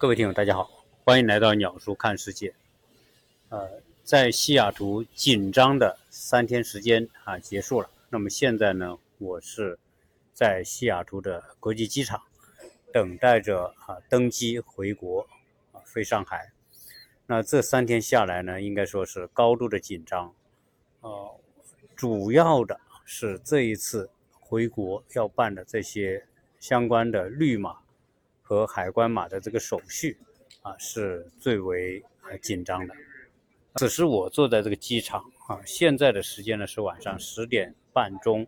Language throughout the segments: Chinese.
各位听友，大家好，欢迎来到鸟叔看世界。呃，在西雅图紧张的三天时间啊结束了，那么现在呢，我是在西雅图的国际机场等待着啊登机回国啊飞上海。那这三天下来呢，应该说是高度的紧张。呃，主要的是这一次回国要办的这些相关的绿码。和海关码的这个手续啊，是最为紧张的。此时我坐在这个机场啊，现在的时间呢是晚上十点半钟。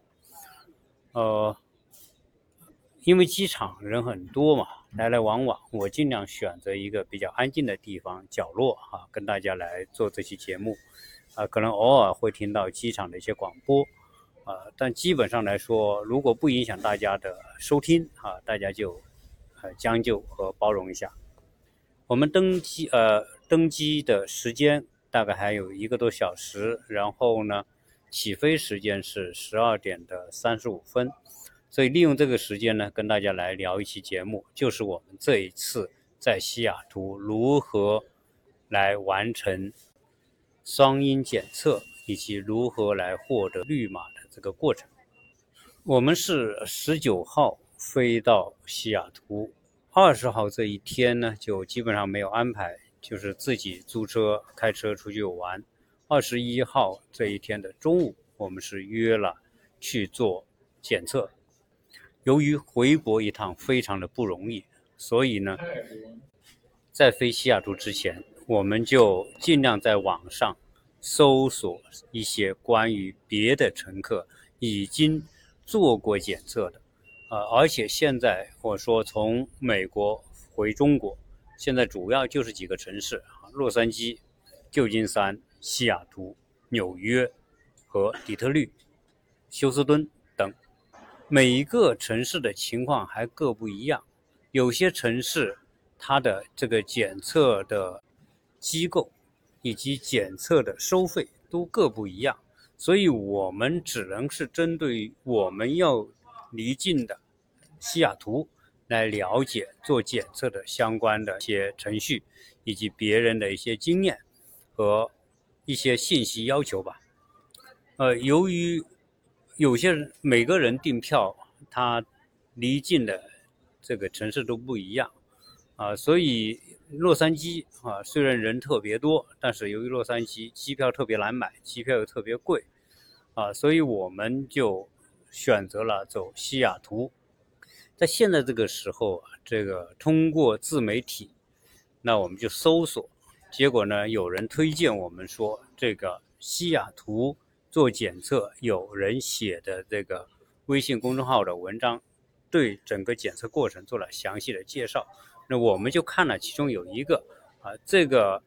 呃，因为机场人很多嘛，来来往往，我尽量选择一个比较安静的地方角落啊，跟大家来做这期节目。啊，可能偶尔会听到机场的一些广播，啊，但基本上来说，如果不影响大家的收听啊，大家就。呃，将就和包容一下。我们登机，呃，登机的时间大概还有一个多小时，然后呢，起飞时间是十二点的三十五分。所以利用这个时间呢，跟大家来聊一期节目，就是我们这一次在西雅图如何来完成双阴检测，以及如何来获得绿码的这个过程。我们是十九号。飞到西雅图，二十号这一天呢，就基本上没有安排，就是自己租车开车出去玩。二十一号这一天的中午，我们是约了去做检测。由于回国一趟非常的不容易，所以呢，在飞西雅图之前，我们就尽量在网上搜索一些关于别的乘客已经做过检测的。呃，而且现在我说从美国回中国，现在主要就是几个城市，洛杉矶、旧金山、西雅图、纽约和底特律、休斯敦等。每一个城市的情况还各不一样，有些城市它的这个检测的机构以及检测的收费都各不一样，所以我们只能是针对我们要离境的。西雅图来了解做检测的相关的一些程序，以及别人的一些经验和一些信息要求吧。呃，由于有些人每个人订票，他离境的这个城市都不一样啊，所以洛杉矶啊虽然人特别多，但是由于洛杉矶机票特别难买，机票又特别贵啊，所以我们就选择了走西雅图。在现在这个时候啊，这个通过自媒体，那我们就搜索，结果呢，有人推荐我们说，这个西雅图做检测，有人写的这个微信公众号的文章，对整个检测过程做了详细的介绍。那我们就看了其中有一个啊，这个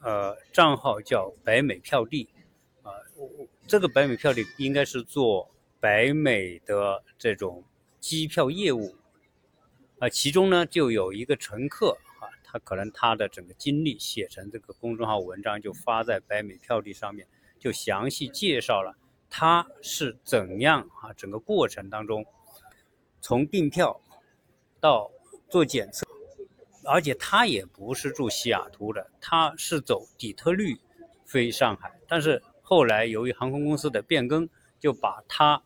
呃账号叫北美票地啊，这个北美票地应该是做北美的这种。机票业务啊，其中呢就有一个乘客啊，他可能他的整个经历写成这个公众号文章，就发在北美票地上面，就详细介绍了他是怎样啊，整个过程当中从订票到做检测，而且他也不是住西雅图的，他是走底特律飞上海，但是后来由于航空公司的变更，就把他。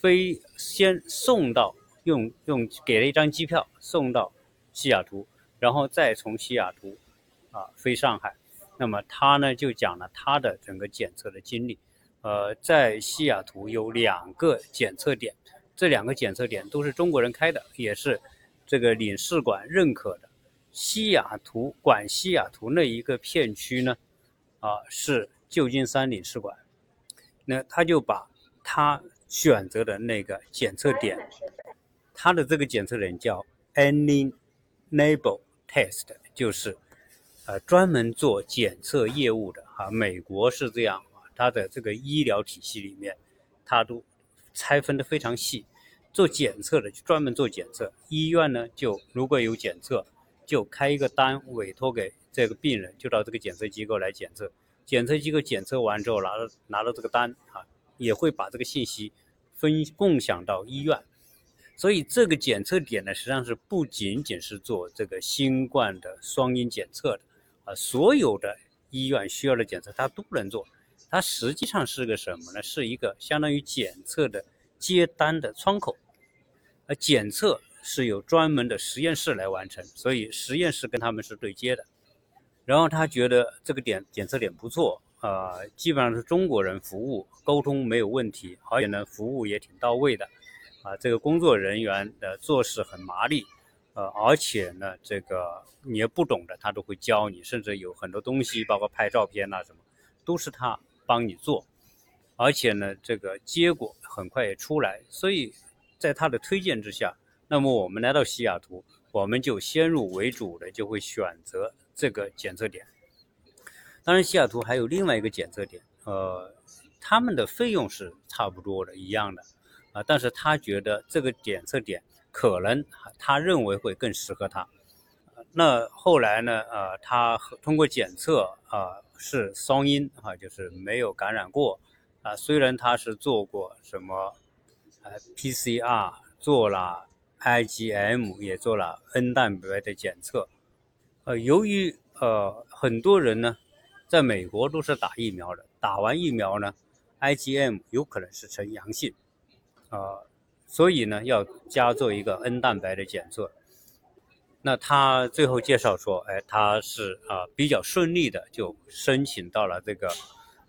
飞先送到用用给了一张机票送到西雅图，然后再从西雅图啊飞上海。那么他呢就讲了他的整个检测的经历。呃，在西雅图有两个检测点，这两个检测点都是中国人开的，也是这个领事馆认可的。西雅图管西雅图那一个片区呢，啊是旧金山领事馆。那他就把他。选择的那个检测点，它的这个检测点叫 Any Nable Test，就是呃专门做检测业务的哈。美国是这样啊，它的这个医疗体系里面，它都拆分的非常细。做检测的就专门做检测，医院呢就如果有检测，就开一个单委托给这个病人，就到这个检测机构来检测。检测机构检测完之后，拿到拿到这个单啊。也会把这个信息分共享到医院，所以这个检测点呢，实际上是不仅仅是做这个新冠的双阴检测的，啊，所有的医院需要的检测它都能做。它实际上是个什么呢？是一个相当于检测的接单的窗口，而检测是有专门的实验室来完成，所以实验室跟他们是对接的。然后他觉得这个点检测点不错，呃，基本上是中国人服务沟通没有问题，而且呢服务也挺到位的，啊，这个工作人员的做事很麻利，呃，而且呢这个你也不懂的他都会教你，甚至有很多东西，包括拍照片呐什么，都是他。帮你做，而且呢，这个结果很快也出来，所以在他的推荐之下，那么我们来到西雅图，我们就先入为主的就会选择这个检测点。当然，西雅图还有另外一个检测点，呃，他们的费用是差不多的，一样的，啊，但是他觉得这个检测点可能他认为会更适合他。那后来呢，呃，他通过检测啊。是双阴啊，就是没有感染过啊。虽然他是做过什么呃 PCR，做了 IgM，也做了 N 蛋白的检测。呃，由于呃很多人呢，在美国都是打疫苗的，打完疫苗呢，IgM 有可能是呈阳性啊，所以呢要加做一个 N 蛋白的检测。那他最后介绍说，哎，他是啊比较顺利的就申请到了这个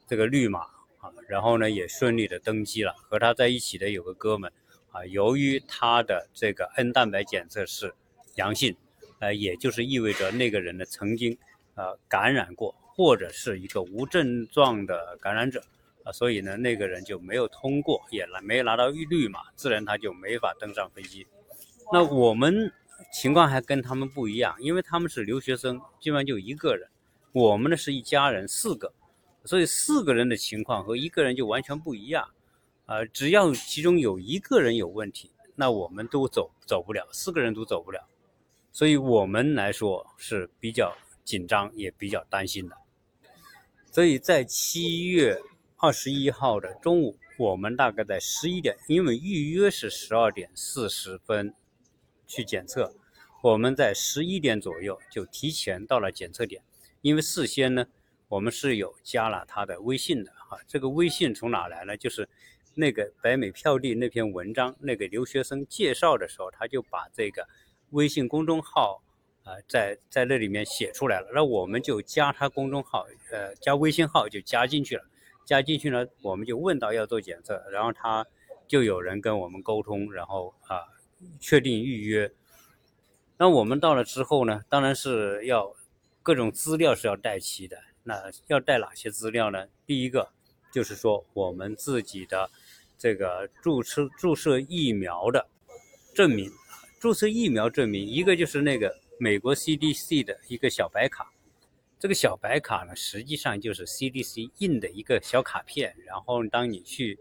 这个绿码啊，然后呢也顺利的登机了。和他在一起的有个哥们啊，由于他的这个 N 蛋白检测是阳性，呃，也就是意味着那个人呢曾经呃感染过，或者是一个无症状的感染者啊，所以呢那个人就没有通过，也拿没拿到绿码，自然他就没法登上飞机。那我们。情况还跟他们不一样，因为他们是留学生，基本上就一个人。我们呢是一家人，四个，所以四个人的情况和一个人就完全不一样。啊，只要其中有一个人有问题，那我们都走走不了，四个人都走不了。所以我们来说是比较紧张，也比较担心的。所以在七月二十一号的中午，我们大概在十一点，因为预约是十二点四十分。去检测，我们在十一点左右就提前到了检测点，因为事先呢，我们是有加了他的微信的哈。这个微信从哪来呢？就是那个北美票地那篇文章，那个留学生介绍的时候，他就把这个微信公众号啊，在在那里面写出来了。那我们就加他公众号，呃，加微信号就加进去了。加进去呢，我们就问到要做检测，然后他就有人跟我们沟通，然后啊。确定预约，那我们到了之后呢？当然是要各种资料是要带齐的。那要带哪些资料呢？第一个就是说我们自己的这个注册注射疫苗的证明，注射疫苗证明，一个就是那个美国 CDC 的一个小白卡。这个小白卡呢，实际上就是 CDC 印的一个小卡片。然后当你去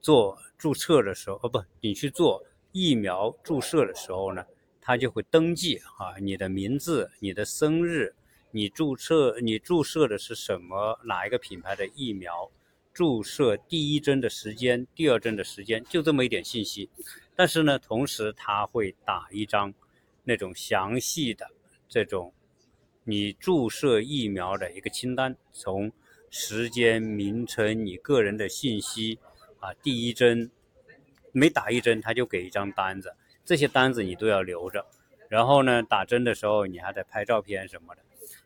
做注册的时候，哦不，你去做。疫苗注射的时候呢，它就会登记啊，你的名字、你的生日、你注册、你注射的是什么哪一个品牌的疫苗，注射第一针的时间、第二针的时间，就这么一点信息。但是呢，同时它会打一张那种详细的这种你注射疫苗的一个清单，从时间、名称、你个人的信息啊，第一针。每打一针，他就给一张单子，这些单子你都要留着。然后呢，打针的时候你还得拍照片什么的，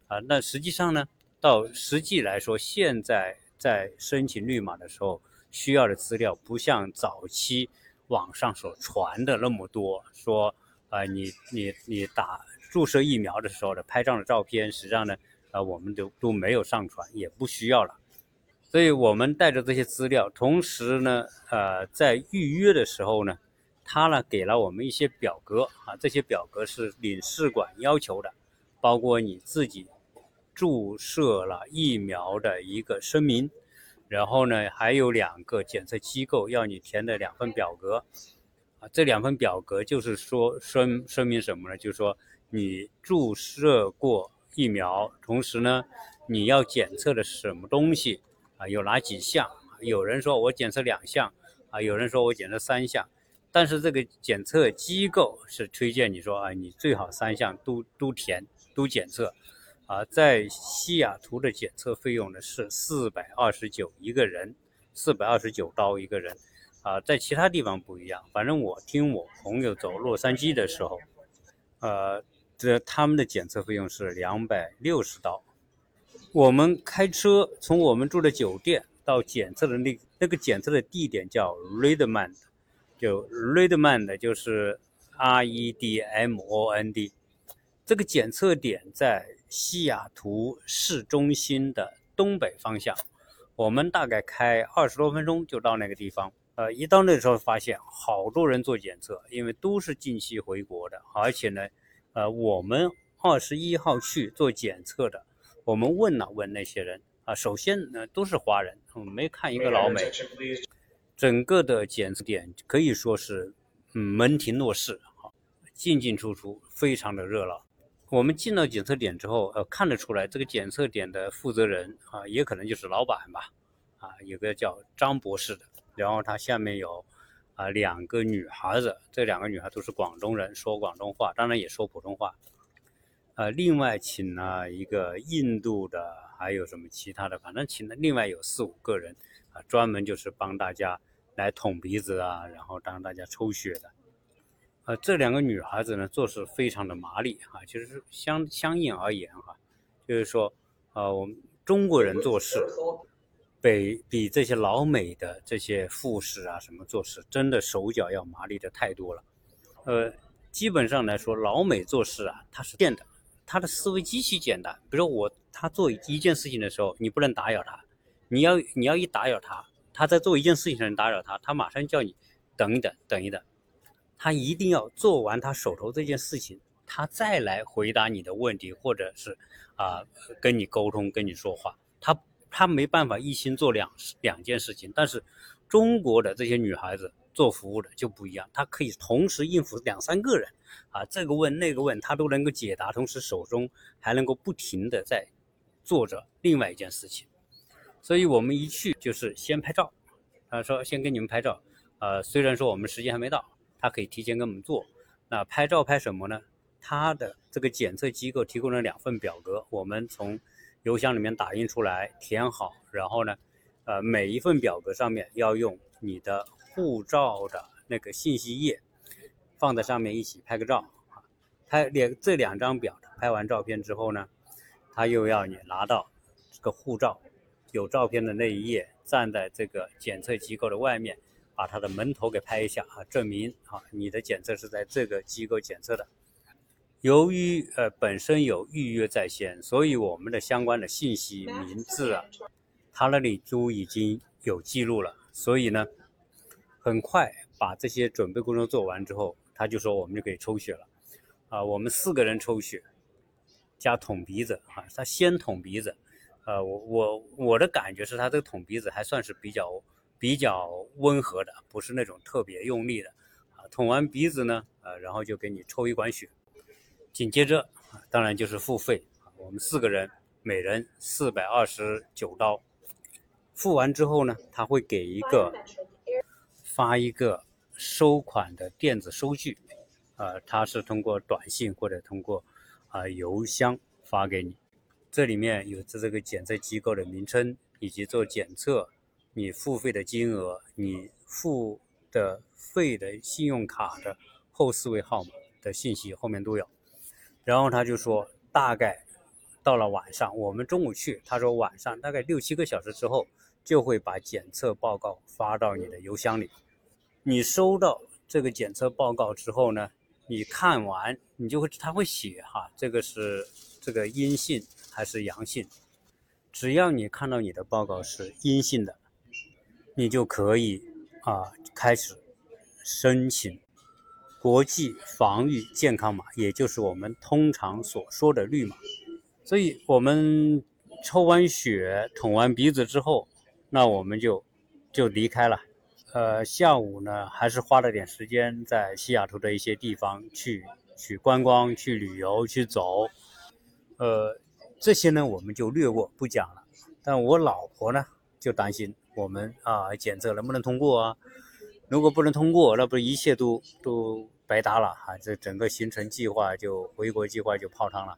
啊，那实际上呢，到实际来说，现在在申请绿码的时候需要的资料不像早期网上所传的那么多，说啊，你你你打注射疫苗的时候的拍照的照片，实际上呢，啊，我们都都没有上传，也不需要了。所以我们带着这些资料，同时呢，呃，在预约的时候呢，他呢给了我们一些表格啊，这些表格是领事馆要求的，包括你自己注射了疫苗的一个声明，然后呢，还有两个检测机构要你填的两份表格，这两份表格就是说说说明什么呢？就是说你注射过疫苗，同时呢，你要检测的什么东西。啊，有哪几项？有人说我检测两项，啊，有人说我检测三项，但是这个检测机构是推荐你说啊，你最好三项都都填都检测，啊，在西雅图的检测费用呢是四百二十九一个人，四百二十九刀一个人，啊，在其他地方不一样，反正我听我朋友走洛杉矶的时候，呃，这他们的检测费用是两百六十刀，我们开车从我们住的酒店到检测的那那个检测的地点叫 Redmond。就 Redmond 就是 R E D M O N D，这个检测点在西雅图市中心的东北方向。我们大概开二十多分钟就到那个地方。呃，一到那时候发现好多人做检测，因为都是近期回国的，而且呢，呃，我们二十一号去做检测的，我们问了问那些人啊，首先呢都是华人，没看一个老美。整个的检测点可以说是，嗯，门庭若市，哈，进进出出，非常的热闹。我们进到检测点之后，呃，看得出来这个检测点的负责人啊，也可能就是老板吧，啊，有个叫张博士的，然后他下面有啊两个女孩子，这两个女孩都是广东人，说广东话，当然也说普通话。呃，另外请了一个印度的，还有什么其他的，反正请了另外有四五个人。啊，专门就是帮大家来捅鼻子啊，然后让大家抽血的。呃，这两个女孩子呢，做事非常的麻利哈，其实相相应而言哈，就是说，呃，我们中国人做事，比比这些老美的这些护士啊什么做事，真的手脚要麻利的太多了。呃，基本上来说，老美做事啊，他是变的，他的思维极其简单。比如说我他做一件事情的时候，你不能打扰他。你要你要一打扰他，他在做一件事情上打扰他，他马上叫你等一等，等一等。他一定要做完他手头这件事情，他再来回答你的问题，或者是啊跟你沟通、跟你说话。他他没办法一心做两两件事情。但是中国的这些女孩子做服务的就不一样，她可以同时应付两三个人啊，这个问那个问，她都能够解答，同时手中还能够不停的在做着另外一件事情。所以我们一去就是先拍照，他说先给你们拍照，呃，虽然说我们时间还没到，他可以提前给我们做。那拍照拍什么呢？他的这个检测机构提供了两份表格，我们从邮箱里面打印出来，填好，然后呢，呃，每一份表格上面要用你的护照的那个信息页放在上面一起拍个照啊。拍两这两张表，拍完照片之后呢，他又要你拿到这个护照。有照片的那一页，站在这个检测机构的外面，把他的门头给拍一下啊，证明啊你的检测是在这个机构检测的。由于呃本身有预约在先，所以我们的相关的信息、名字啊，他那里都已经有记录了。所以呢，很快把这些准备工作做完之后，他就说我们就可以抽血了。啊，我们四个人抽血加捅鼻子啊，他先捅鼻子。呃，我我我的感觉是，他这个捅鼻子还算是比较比较温和的，不是那种特别用力的。啊，捅完鼻子呢，呃，然后就给你抽一管血，紧接着，当然就是付费。我们四个人，每人四百二十九刀。付完之后呢，他会给一个发一个收款的电子收据，呃，他是通过短信或者通过啊邮箱发给你。这里面有这这个检测机构的名称，以及做检测你付费的金额，你付的费的信用卡的后四位号码的信息后面都有。然后他就说，大概到了晚上，我们中午去，他说晚上大概六七个小时之后就会把检测报告发到你的邮箱里。你收到这个检测报告之后呢，你看完你就会他会写哈，这个是这个阴性。还是阳性，只要你看到你的报告是阴性的，你就可以啊开始申请国际防御健康码，也就是我们通常所说的绿码。所以，我们抽完血、捅完鼻子之后，那我们就就离开了。呃，下午呢，还是花了点时间在西雅图的一些地方去去观光、去旅游、去走，呃。这些呢，我们就略过不讲了。但我老婆呢，就担心我们啊检测能不能通过啊？如果不能通过，那不是一切都都白搭了啊！这整个行程计划就回国计划就泡汤了。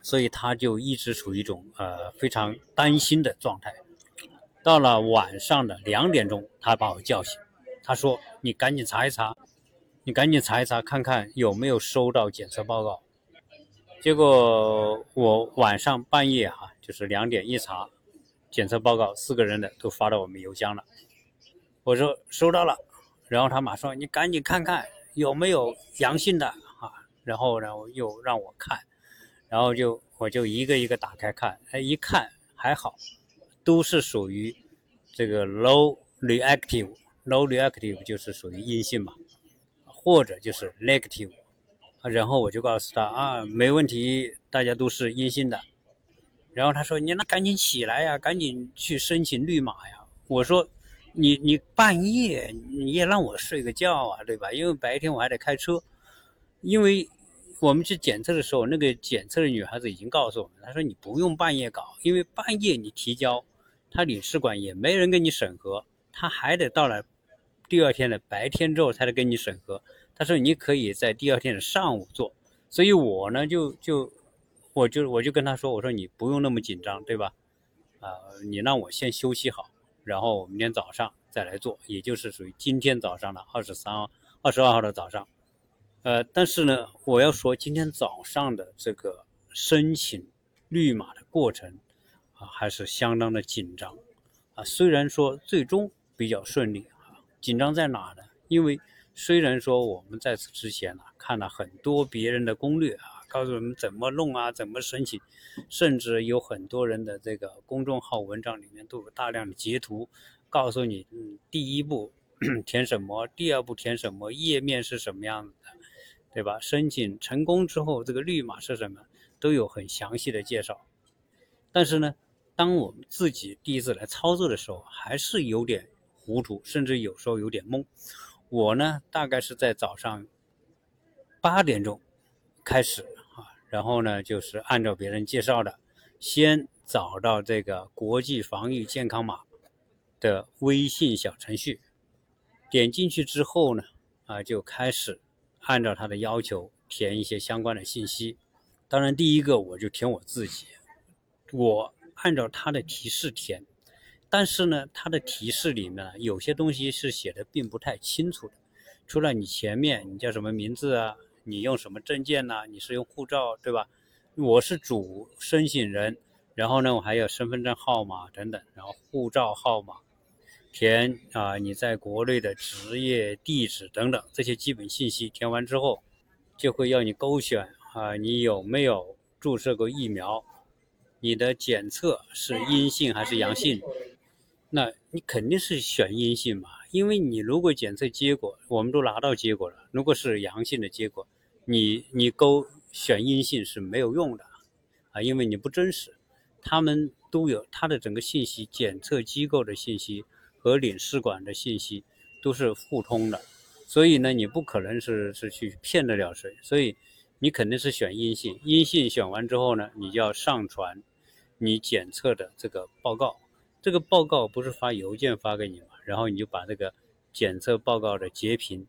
所以他就一直处于一种呃非常担心的状态。到了晚上的两点钟，他把我叫醒，他说：“你赶紧查一查，你赶紧查一查，看看有没有收到检测报告。”结果我晚上半夜哈，就是两点一查，检测报告四个人的都发到我们邮箱了。我说收到了，然后他马上你赶紧看看有没有阳性的啊，然后呢又让我看，然后就我就一个一个打开看，哎一看还好。都是属于这个 low reactive，low reactive 就是属于阴性嘛，或者就是 negative，然后我就告诉他啊，没问题，大家都是阴性的。然后他说你那赶紧起来呀，赶紧去申请绿码呀。我说你你半夜你也让我睡个觉啊，对吧？因为白天我还得开车。因为我们去检测的时候，那个检测的女孩子已经告诉我们，她说你不用半夜搞，因为半夜你提交。他领事馆也没人跟你审核，他还得到了第二天的白天之后才能跟你审核。他说你可以在第二天的上午做，所以我呢就就我就我就跟他说，我说你不用那么紧张，对吧？啊，你让我先休息好，然后明天早上再来做，也就是属于今天早上的二十三号、二十二号的早上。呃，但是呢，我要说今天早上的这个申请绿码的过程。啊，还是相当的紧张，啊，虽然说最终比较顺利啊，紧张在哪呢？因为虽然说我们在此之前呢看了很多别人的攻略啊，告诉我们怎么弄啊，怎么申请，甚至有很多人的这个公众号文章里面都有大量的截图，告诉你，嗯，第一步 填什么，第二步填什么，页面是什么样子的，对吧？申请成功之后，这个绿码是什么，都有很详细的介绍，但是呢。当我们自己第一次来操作的时候，还是有点糊涂，甚至有时候有点懵。我呢，大概是在早上八点钟开始，然后呢，就是按照别人介绍的，先找到这个国际防疫健康码的微信小程序，点进去之后呢，啊，就开始按照他的要求填一些相关的信息。当然，第一个我就填我自己，我。按照他的提示填，但是呢，他的提示里面有些东西是写的并不太清楚的。除了你前面你叫什么名字啊，你用什么证件呢，你是用护照对吧？我是主申请人，然后呢，我还有身份证号码等等，然后护照号码，填啊你在国内的职业、地址等等这些基本信息填完之后，就会要你勾选啊你有没有注射过疫苗。你的检测是阴性还是阳性？那你肯定是选阴性嘛，因为你如果检测结果我们都拿到结果了，如果是阳性的结果，你你勾选阴性是没有用的啊，因为你不真实。他们都有他的整个信息，检测机构的信息和领事馆的信息都是互通的，所以呢，你不可能是是去骗得了谁，所以你肯定是选阴性。阴性选完之后呢，你就要上传。你检测的这个报告，这个报告不是发邮件发给你吗？然后你就把这个检测报告的截屏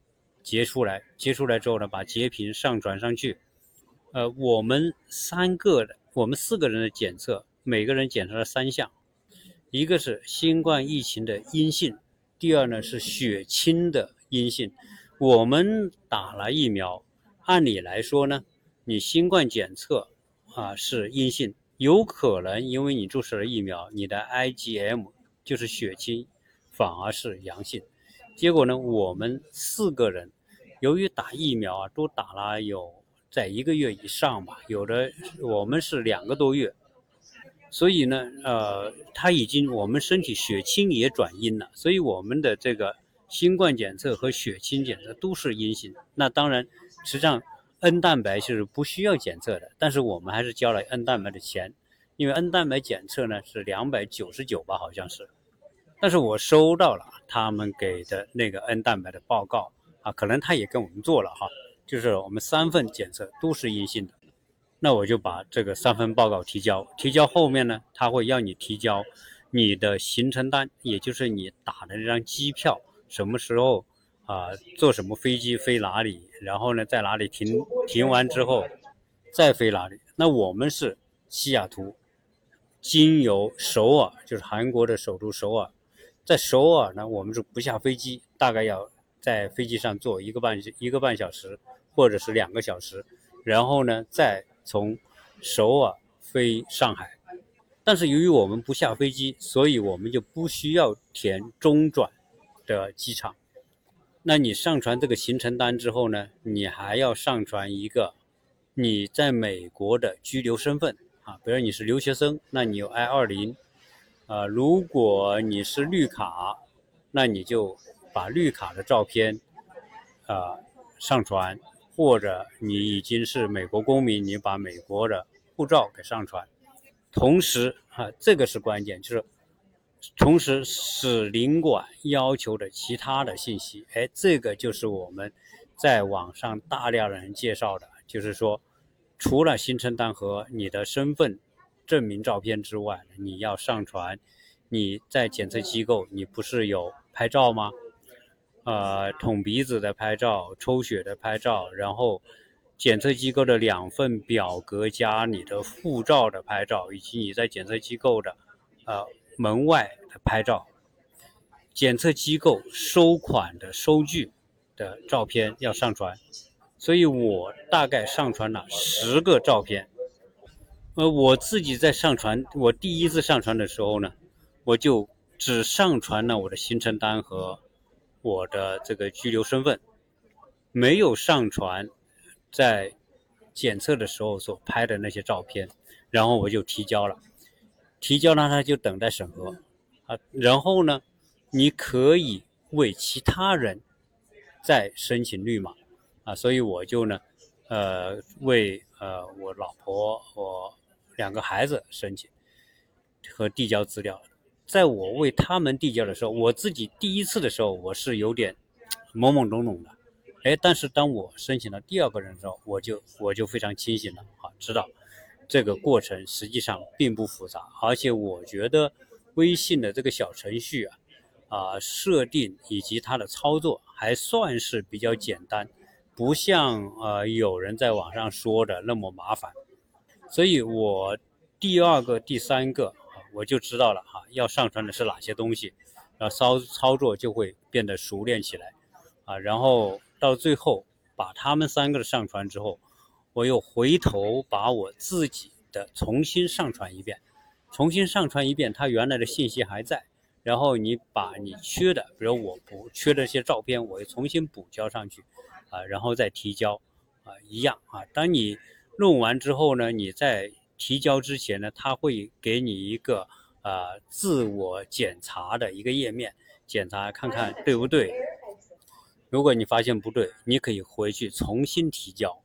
截出来，截出来之后呢，把截屏上传上去。呃，我们三个的，我们四个人的检测，每个人检测了三项，一个是新冠疫情的阴性，第二呢是血清的阴性。我们打了疫苗，按理来说呢，你新冠检测啊是阴性。有可能因为你注射了疫苗，你的 IgM 就是血清反而是阳性。结果呢，我们四个人由于打疫苗啊，都打了有在一个月以上吧，有的我们是两个多月，所以呢，呃，他已经我们身体血清也转阴了，所以我们的这个新冠检测和血清检测都是阴性。那当然，实际上。N 蛋白是不需要检测的，但是我们还是交了 N 蛋白的钱，因为 N 蛋白检测呢是两百九十九吧，好像是。但是我收到了他们给的那个 N 蛋白的报告啊，可能他也跟我们做了哈，就是我们三份检测都是阴性的，那我就把这个三份报告提交，提交后面呢，他会要你提交你的行程单，也就是你打的那张机票什么时候啊坐什么飞机飞哪里，然后呢在哪里停停完之后再飞哪里。那我们是西雅图，经由首尔，就是韩国的首都首尔，在首尔呢我们是不下飞机，大概要在飞机上坐一个半一个半小时或者是两个小时，然后呢再从首尔飞上海。但是由于我们不下飞机，所以我们就不需要填中转的机场。那你上传这个行程单之后呢，你还要上传一个你在美国的居留身份啊，比如你是留学生，那你有 I 二零啊；如果你是绿卡，那你就把绿卡的照片啊上传，或者你已经是美国公民，你把美国的护照给上传。同时，哈，这个是关键，就是同时使领馆要求的其他的信息，哎，这个就是我们在网上大量人介绍的，就是说，除了行程单和你的身份证明照片之外，你要上传你在检测机构，你不是有拍照吗？呃，捅鼻子的拍照，抽血的拍照，然后。检测机构的两份表格加你的护照的拍照，以及你在检测机构的呃门外的拍照，检测机构收款的收据的照片要上传，所以我大概上传了十个照片。呃，我自己在上传，我第一次上传的时候呢，我就只上传了我的行程单和我的这个居留身份，没有上传。在检测的时候所拍的那些照片，然后我就提交了，提交了他就等待审核啊。然后呢，你可以为其他人再申请绿码啊。所以我就呢，呃，为呃我老婆、我两个孩子申请和递交资料。在我为他们递交的时候，我自己第一次的时候我是有点懵懵懂懂的。哎，但是当我申请了第二个人的时候，我就我就非常清醒了啊，知道这个过程实际上并不复杂，而且我觉得微信的这个小程序啊，啊设定以及它的操作还算是比较简单，不像呃有人在网上说的那么麻烦，所以我第二个、第三个我就知道了哈，要上传的是哪些东西，然后操操作就会变得熟练起来啊，然后。到最后把他们三个上传之后，我又回头把我自己的重新上传一遍，重新上传一遍，它原来的信息还在。然后你把你缺的，比如我补缺的一些照片，我又重新补交上去，啊，然后再提交，啊，一样啊。当你弄完之后呢，你再提交之前呢，他会给你一个啊自我检查的一个页面，检查看看对不对。如果你发现不对，你可以回去重新提交，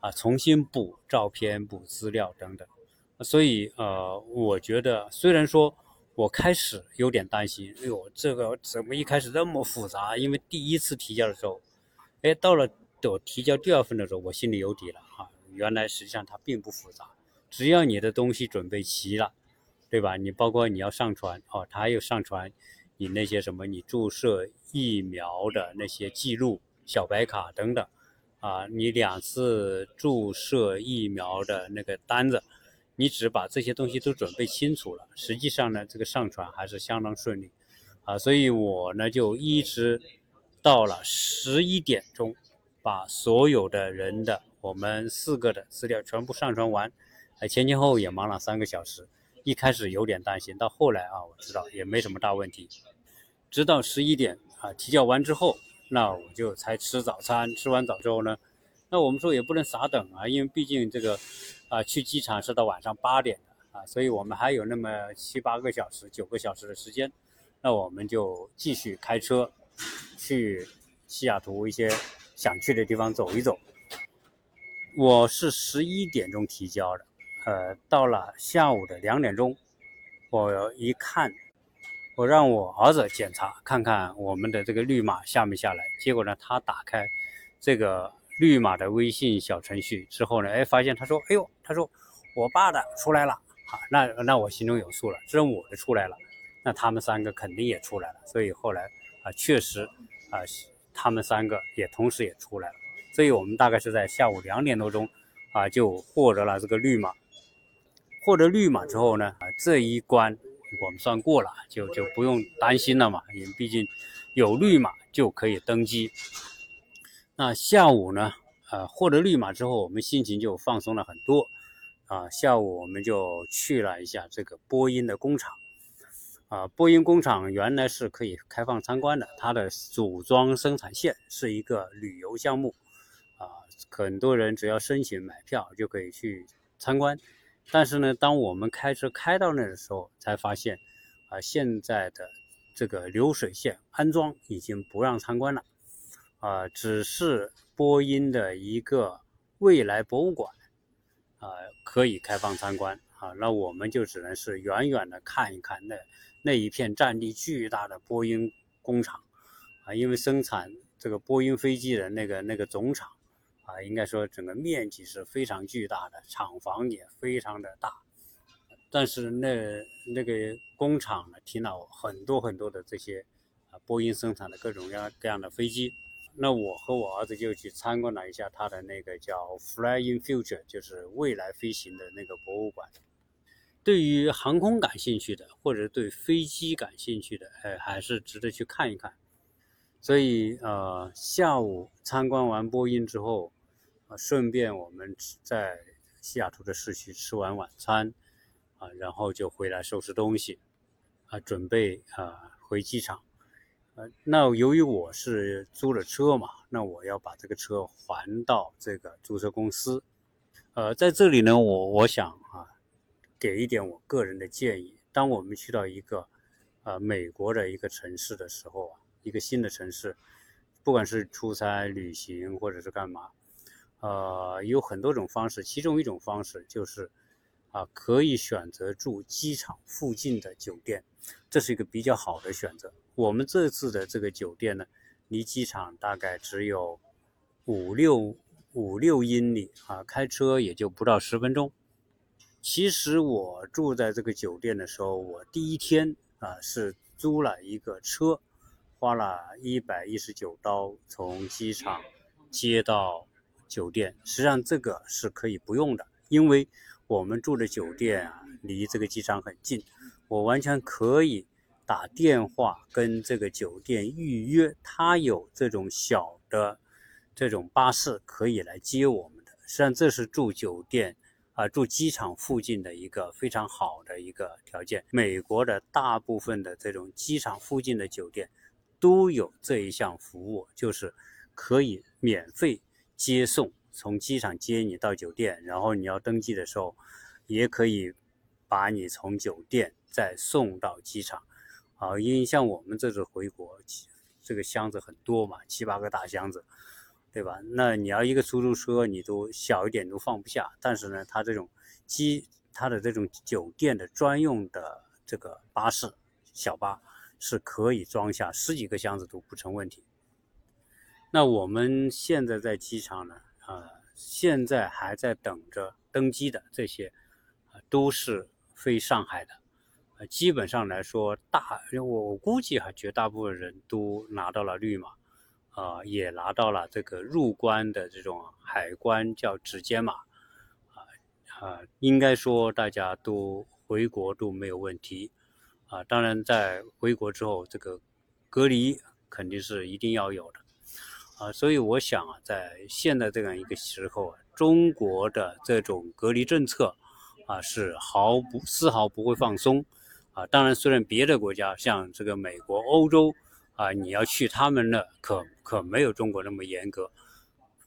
啊，重新补照片、补资料等等。所以，呃，我觉得虽然说我开始有点担心，哎呦，这个怎么一开始这么复杂？因为第一次提交的时候，哎，到了我提交第二份的时候，我心里有底了啊，原来实际上它并不复杂，只要你的东西准备齐了，对吧？你包括你要上传，哦，它又上传。你那些什么，你注射疫苗的那些记录、小白卡等等，啊，你两次注射疫苗的那个单子，你只把这些东西都准备清楚了，实际上呢，这个上传还是相当顺利，啊，所以我呢就一直到了十一点钟，把所有的人的我们四个的资料全部上传完，前前后后也忙了三个小时。一开始有点担心，到后来啊，我知道也没什么大问题。直到十一点啊，提交完之后，那我就才吃早餐。吃完早之后呢，那我们说也不能傻等啊，因为毕竟这个啊，去机场是到晚上八点的啊，所以我们还有那么七八个小时、九个小时的时间。那我们就继续开车去西雅图一些想去的地方走一走。我是十一点钟提交的。呃，到了下午的两点钟，我一看，我让我儿子检查看看我们的这个绿码下没下来。结果呢，他打开这个绿码的微信小程序之后呢，哎，发现他说，哎呦，他说我爸的出来了，好，那那我心中有数了，这我的出来了，那他们三个肯定也出来了。所以后来啊，啊，确实啊，他们三个也同时也出来了，所以我们大概是在下午两点多钟啊，就获得了这个绿码。获得绿码之后呢，啊，这一关我们算过了，就就不用担心了嘛，因为毕竟有绿码就可以登机。那下午呢，呃，获得绿码之后，我们心情就放松了很多。啊，下午我们就去了一下这个波音的工厂。啊，波音工厂原来是可以开放参观的，它的组装生产线是一个旅游项目。啊，很多人只要申请买票就可以去参观。但是呢，当我们开车开到那的时候，才发现，啊，现在的这个流水线安装已经不让参观了。啊，只是波音的一个未来博物馆。啊，可以开放参观啊，那我们就只能是远远的看一看那那一片占地巨大的波音工厂啊，因为生产这个波音飞机的那个那个总厂啊，应该说整个面积是非常巨大的，厂房也非常的大，但是那那个工厂呢停了很多很多的这些啊波音生产的各种各样各样的飞机。那我和我儿子就去参观了一下他的那个叫 Flying Future，就是未来飞行的那个博物馆。对于航空感兴趣的，或者对飞机感兴趣的，哎，还是值得去看一看。所以，呃，下午参观完波音之后，啊，顺便我们在西雅图的市区吃完晚餐，啊，然后就回来收拾东西，啊，准备啊回机场。呃，那由于我是租了车嘛，那我要把这个车还到这个租车公司。呃，在这里呢，我我想啊，给一点我个人的建议。当我们去到一个呃美国的一个城市的时候啊，一个新的城市，不管是出差、旅行或者是干嘛，呃，有很多种方式。其中一种方式就是啊，可以选择住机场附近的酒店，这是一个比较好的选择。我们这次的这个酒店呢，离机场大概只有五六五六英里啊，开车也就不到十分钟。其实我住在这个酒店的时候，我第一天啊是租了一个车，花了一百一十九刀从机场接到酒店。实际上这个是可以不用的，因为我们住的酒店啊离这个机场很近，我完全可以。打电话跟这个酒店预约，他有这种小的这种巴士可以来接我们的。实际上，这是住酒店啊，住机场附近的一个非常好的一个条件。美国的大部分的这种机场附近的酒店都有这一项服务，就是可以免费接送，从机场接你到酒店，然后你要登记的时候，也可以把你从酒店再送到机场。啊，因为像我们这次回国，这个箱子很多嘛，七八个大箱子，对吧？那你要一个出租车，你都小一点都放不下。但是呢，它这种机，它的这种酒店的专用的这个巴士小巴是可以装下十几个箱子都不成问题。那我们现在在机场呢，啊，现在还在等着登机的这些，啊，都是飞上海的。呃，基本上来说，大我估计哈，绝大部分人都拿到了绿码，啊，也拿到了这个入关的这种海关叫指尖码，啊啊，应该说大家都回国都没有问题，啊，当然在回国之后，这个隔离肯定是一定要有的，啊，所以我想啊，在现在这样一个时候啊，中国的这种隔离政策啊，是毫不丝毫不会放松。啊，当然，虽然别的国家像这个美国、欧洲，啊，你要去他们那可可没有中国那么严格，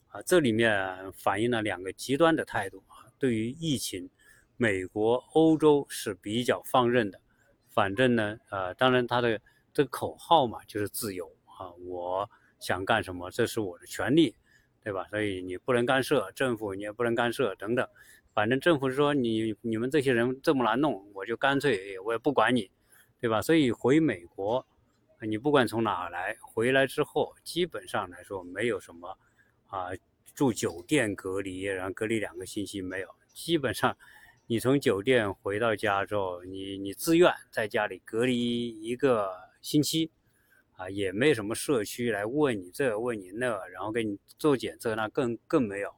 啊，这里面反映了两个极端的态度啊。对于疫情，美国、欧洲是比较放任的，反正呢，呃，当然他的这个口号嘛，就是自由啊，我想干什么，这是我的权利，对吧？所以你不能干涉政府，你也不能干涉等等。反正政府说你你们这些人这么难弄，我就干脆我也不管你，对吧？所以回美国，你不管从哪来，回来之后基本上来说没有什么啊住酒店隔离，然后隔离两个星期没有，基本上你从酒店回到家之后，你你自愿在家里隔离一个星期，啊，也没什么社区来问你这问你那，然后给你做检测，那更更没有。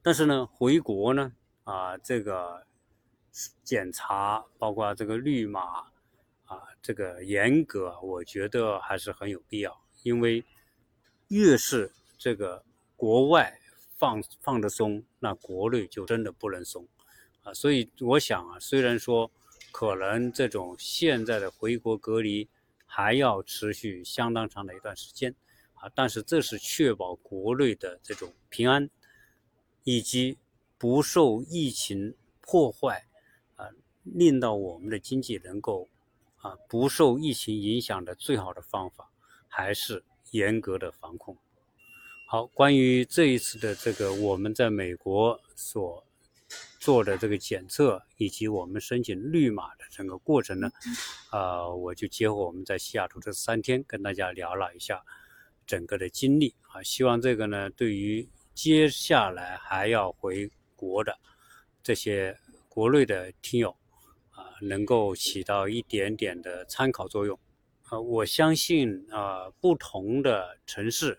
但是呢，回国呢，啊，这个检查包括这个绿码啊，这个严格，我觉得还是很有必要，因为越是这个国外放放的松，那国内就真的不能松啊。所以我想啊，虽然说可能这种现在的回国隔离。还要持续相当长的一段时间，啊，但是这是确保国内的这种平安，以及不受疫情破坏，啊，令到我们的经济能够，啊，不受疫情影响的最好的方法，还是严格的防控。好，关于这一次的这个我们在美国所。做的这个检测以及我们申请绿码的整个过程呢，啊，我就结合我们在西雅图这三天跟大家聊了一下整个的经历啊，希望这个呢对于接下来还要回国的这些国内的听友啊，能够起到一点点的参考作用啊，我相信啊，不同的城市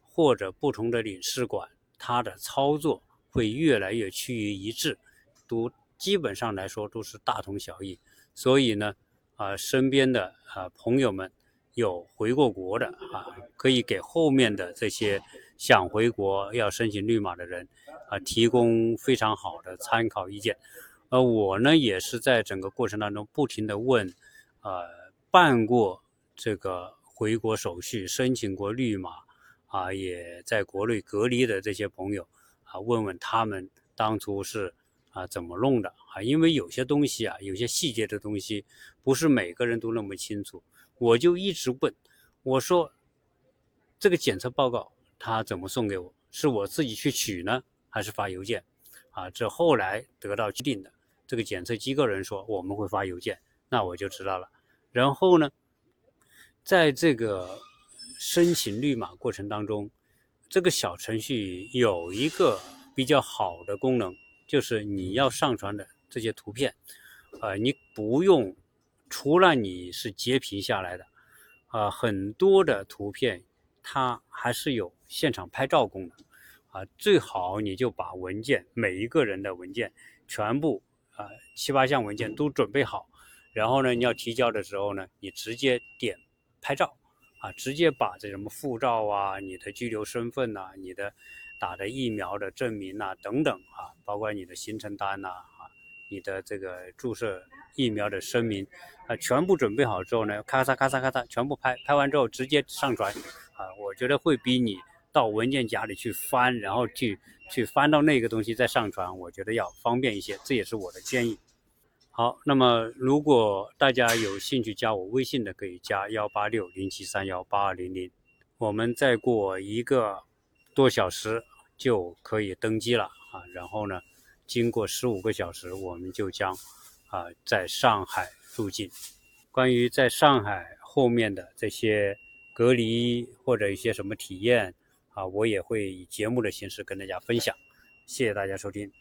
或者不同的领事馆，它的操作。会越来越趋于一致，都基本上来说都是大同小异。所以呢，啊，身边的啊朋友们有回过国的啊，可以给后面的这些想回国要申请绿码的人啊提供非常好的参考意见。呃，我呢也是在整个过程当中不停的问，呃，办过这个回国手续、申请过绿码啊，也在国内隔离的这些朋友。啊，问问他们当初是啊怎么弄的啊？因为有些东西啊，有些细节的东西，不是每个人都那么清楚。我就一直问，我说这个检测报告他怎么送给我？是我自己去取呢，还是发邮件？啊，这后来得到确定的，这个检测机构人说我们会发邮件，那我就知道了。然后呢，在这个申请绿码过程当中。这个小程序有一个比较好的功能，就是你要上传的这些图片，呃，你不用，除了你是截屏下来的，啊，很多的图片它还是有现场拍照功能，啊，最好你就把文件每一个人的文件全部啊七八项文件都准备好，然后呢，你要提交的时候呢，你直接点拍照。啊，直接把这什么护照啊、你的居留身份呐、你的打的疫苗的证明呐等等啊，包括你的行程单呐啊、你的这个注射疫苗的声明啊，全部准备好之后呢，咔嚓咔嚓咔嚓，全部拍拍完之后直接上传啊，我觉得会比你到文件夹里去翻，然后去去翻到那个东西再上传，我觉得要方便一些，这也是我的建议。好，那么如果大家有兴趣加我微信的，可以加幺八六零七三幺八二零零。我们再过一个多小时就可以登机了啊。然后呢，经过十五个小时，我们就将啊在上海入境。关于在上海后面的这些隔离或者一些什么体验啊，我也会以节目的形式跟大家分享。谢谢大家收听。